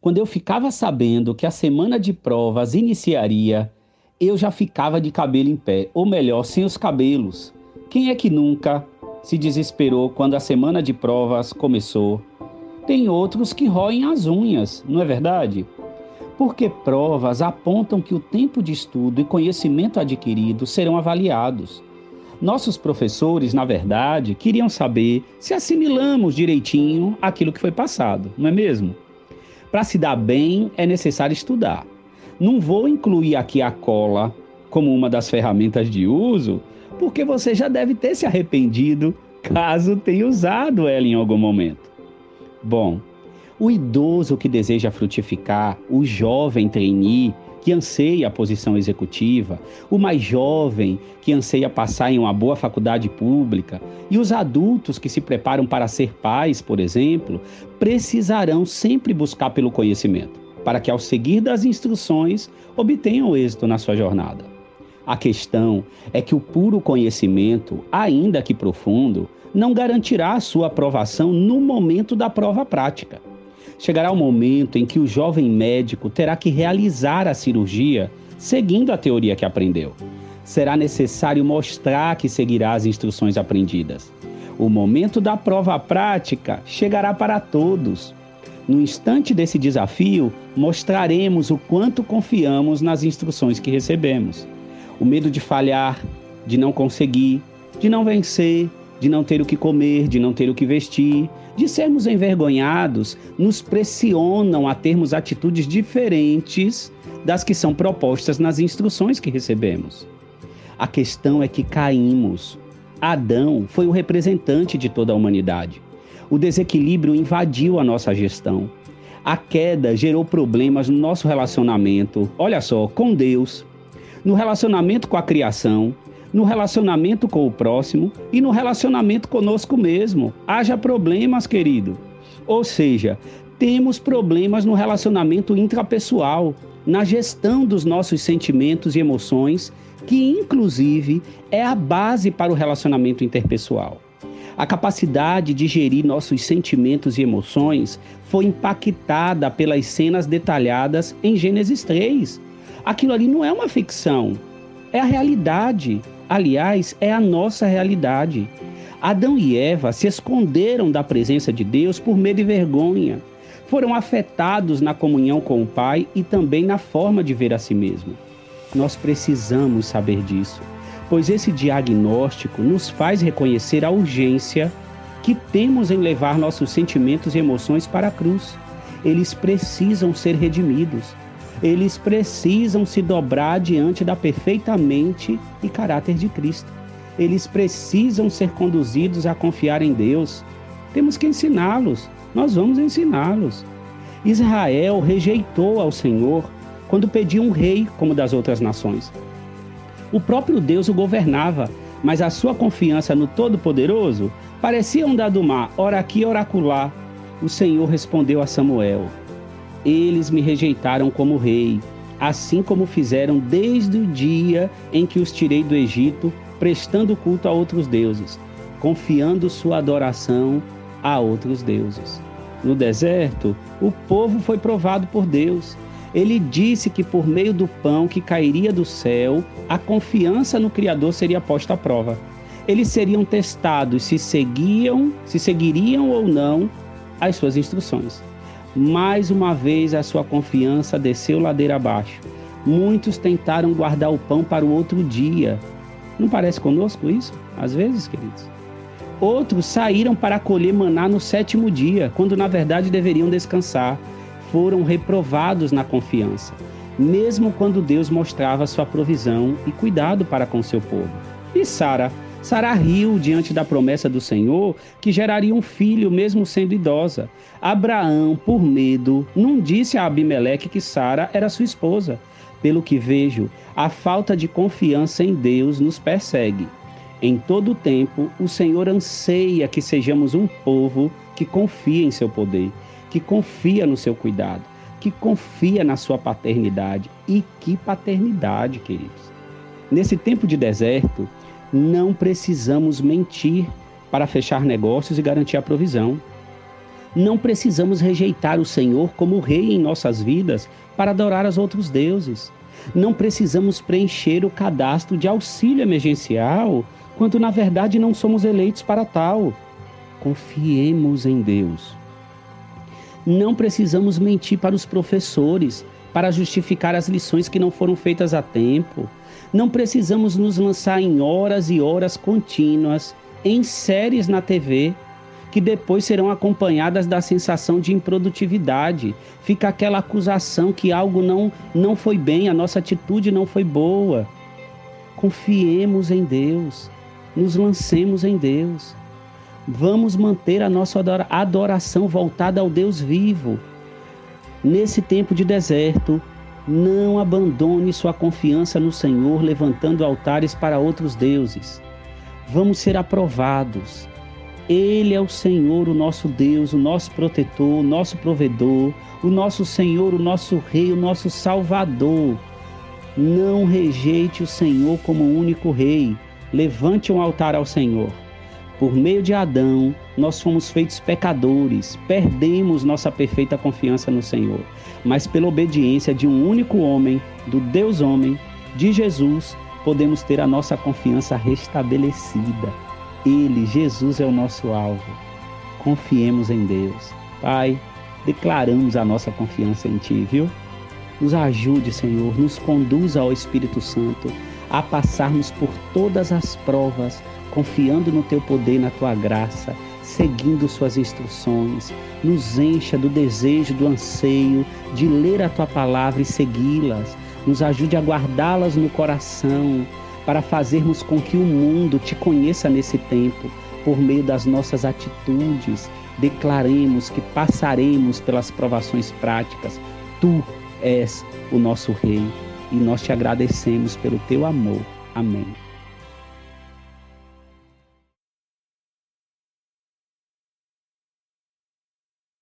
quando eu ficava sabendo que a semana de provas iniciaria, eu já ficava de cabelo em pé, ou melhor, sem os cabelos. Quem é que nunca se desesperou quando a semana de provas começou? Tem outros que roem as unhas, não é verdade? Porque provas apontam que o tempo de estudo e conhecimento adquirido serão avaliados. Nossos professores, na verdade, queriam saber se assimilamos direitinho aquilo que foi passado, não é mesmo? Para se dar bem, é necessário estudar. Não vou incluir aqui a cola como uma das ferramentas de uso, porque você já deve ter se arrependido caso tenha usado ela em algum momento. Bom, o idoso que deseja frutificar, o jovem trainee que anseia a posição executiva, o mais jovem que anseia passar em uma boa faculdade pública e os adultos que se preparam para ser pais, por exemplo, precisarão sempre buscar pelo conhecimento para que, ao seguir das instruções, obtenham êxito na sua jornada. A questão é que o puro conhecimento, ainda que profundo, não garantirá a sua aprovação no momento da prova prática. Chegará o momento em que o jovem médico terá que realizar a cirurgia seguindo a teoria que aprendeu. Será necessário mostrar que seguirá as instruções aprendidas. O momento da prova prática chegará para todos, no instante desse desafio, mostraremos o quanto confiamos nas instruções que recebemos. O medo de falhar, de não conseguir, de não vencer, de não ter o que comer, de não ter o que vestir, de sermos envergonhados, nos pressionam a termos atitudes diferentes das que são propostas nas instruções que recebemos. A questão é que caímos. Adão foi o representante de toda a humanidade. O desequilíbrio invadiu a nossa gestão. A queda gerou problemas no nosso relacionamento, olha só, com Deus, no relacionamento com a criação, no relacionamento com o próximo e no relacionamento conosco mesmo. Haja problemas, querido. Ou seja, temos problemas no relacionamento intrapessoal, na gestão dos nossos sentimentos e emoções, que inclusive é a base para o relacionamento interpessoal. A capacidade de gerir nossos sentimentos e emoções foi impactada pelas cenas detalhadas em Gênesis 3. Aquilo ali não é uma ficção, é a realidade. Aliás, é a nossa realidade. Adão e Eva se esconderam da presença de Deus por medo e vergonha. Foram afetados na comunhão com o Pai e também na forma de ver a si mesmo. Nós precisamos saber disso pois esse diagnóstico nos faz reconhecer a urgência que temos em levar nossos sentimentos e emoções para a cruz. Eles precisam ser redimidos. Eles precisam se dobrar diante da perfeita mente e caráter de Cristo. Eles precisam ser conduzidos a confiar em Deus. Temos que ensiná-los. Nós vamos ensiná-los. Israel rejeitou ao Senhor quando pediu um rei como das outras nações. O próprio Deus o governava, mas a sua confiança no Todo-Poderoso parecia um dado mar, ora aqui, ora acolá. O Senhor respondeu a Samuel: Eles me rejeitaram como rei, assim como fizeram desde o dia em que os tirei do Egito, prestando culto a outros deuses, confiando sua adoração a outros deuses. No deserto, o povo foi provado por Deus ele disse que por meio do pão que cairia do céu, a confiança no Criador seria posta à prova. Eles seriam testados se seguiam, se seguiriam ou não as suas instruções. Mais uma vez a sua confiança desceu ladeira abaixo. Muitos tentaram guardar o pão para o outro dia. Não parece conosco isso? Às vezes, queridos. Outros saíram para colher maná no sétimo dia, quando na verdade deveriam descansar foram reprovados na confiança, mesmo quando Deus mostrava sua provisão e cuidado para com seu povo. E Sara? Sara riu diante da promessa do Senhor que geraria um filho, mesmo sendo idosa. Abraão, por medo, não disse a Abimeleque que Sara era sua esposa. Pelo que vejo, a falta de confiança em Deus nos persegue. Em todo o tempo, o Senhor anseia que sejamos um povo que confia em seu poder que confia no seu cuidado, que confia na sua paternidade. E que paternidade, queridos. Nesse tempo de deserto, não precisamos mentir para fechar negócios e garantir a provisão. Não precisamos rejeitar o Senhor como rei em nossas vidas para adorar os outros deuses. Não precisamos preencher o cadastro de auxílio emergencial quando na verdade não somos eleitos para tal. Confiemos em Deus. Não precisamos mentir para os professores para justificar as lições que não foram feitas a tempo. Não precisamos nos lançar em horas e horas contínuas em séries na TV que depois serão acompanhadas da sensação de improdutividade. Fica aquela acusação que algo não não foi bem, a nossa atitude não foi boa. Confiemos em Deus. Nos lancemos em Deus. Vamos manter a nossa adoração voltada ao Deus vivo. Nesse tempo de deserto, não abandone sua confiança no Senhor, levantando altares para outros deuses. Vamos ser aprovados. Ele é o Senhor, o nosso Deus, o nosso protetor, o nosso provedor, o nosso Senhor, o nosso Rei, o nosso Salvador. Não rejeite o Senhor como único Rei. Levante um altar ao Senhor. Por meio de Adão, nós fomos feitos pecadores, perdemos nossa perfeita confiança no Senhor. Mas pela obediência de um único homem, do Deus homem, de Jesus, podemos ter a nossa confiança restabelecida. Ele, Jesus, é o nosso alvo. Confiemos em Deus. Pai, declaramos a nossa confiança em Ti, viu? Nos ajude, Senhor, nos conduza ao Espírito Santo a passarmos por todas as provas confiando no teu poder e na tua graça, seguindo suas instruções. Nos encha do desejo, do anseio de ler a tua palavra e segui-las. Nos ajude a guardá-las no coração, para fazermos com que o mundo te conheça nesse tempo, por meio das nossas atitudes. Declaremos que passaremos pelas provações práticas. Tu és o nosso Rei e nós te agradecemos pelo teu amor. Amém.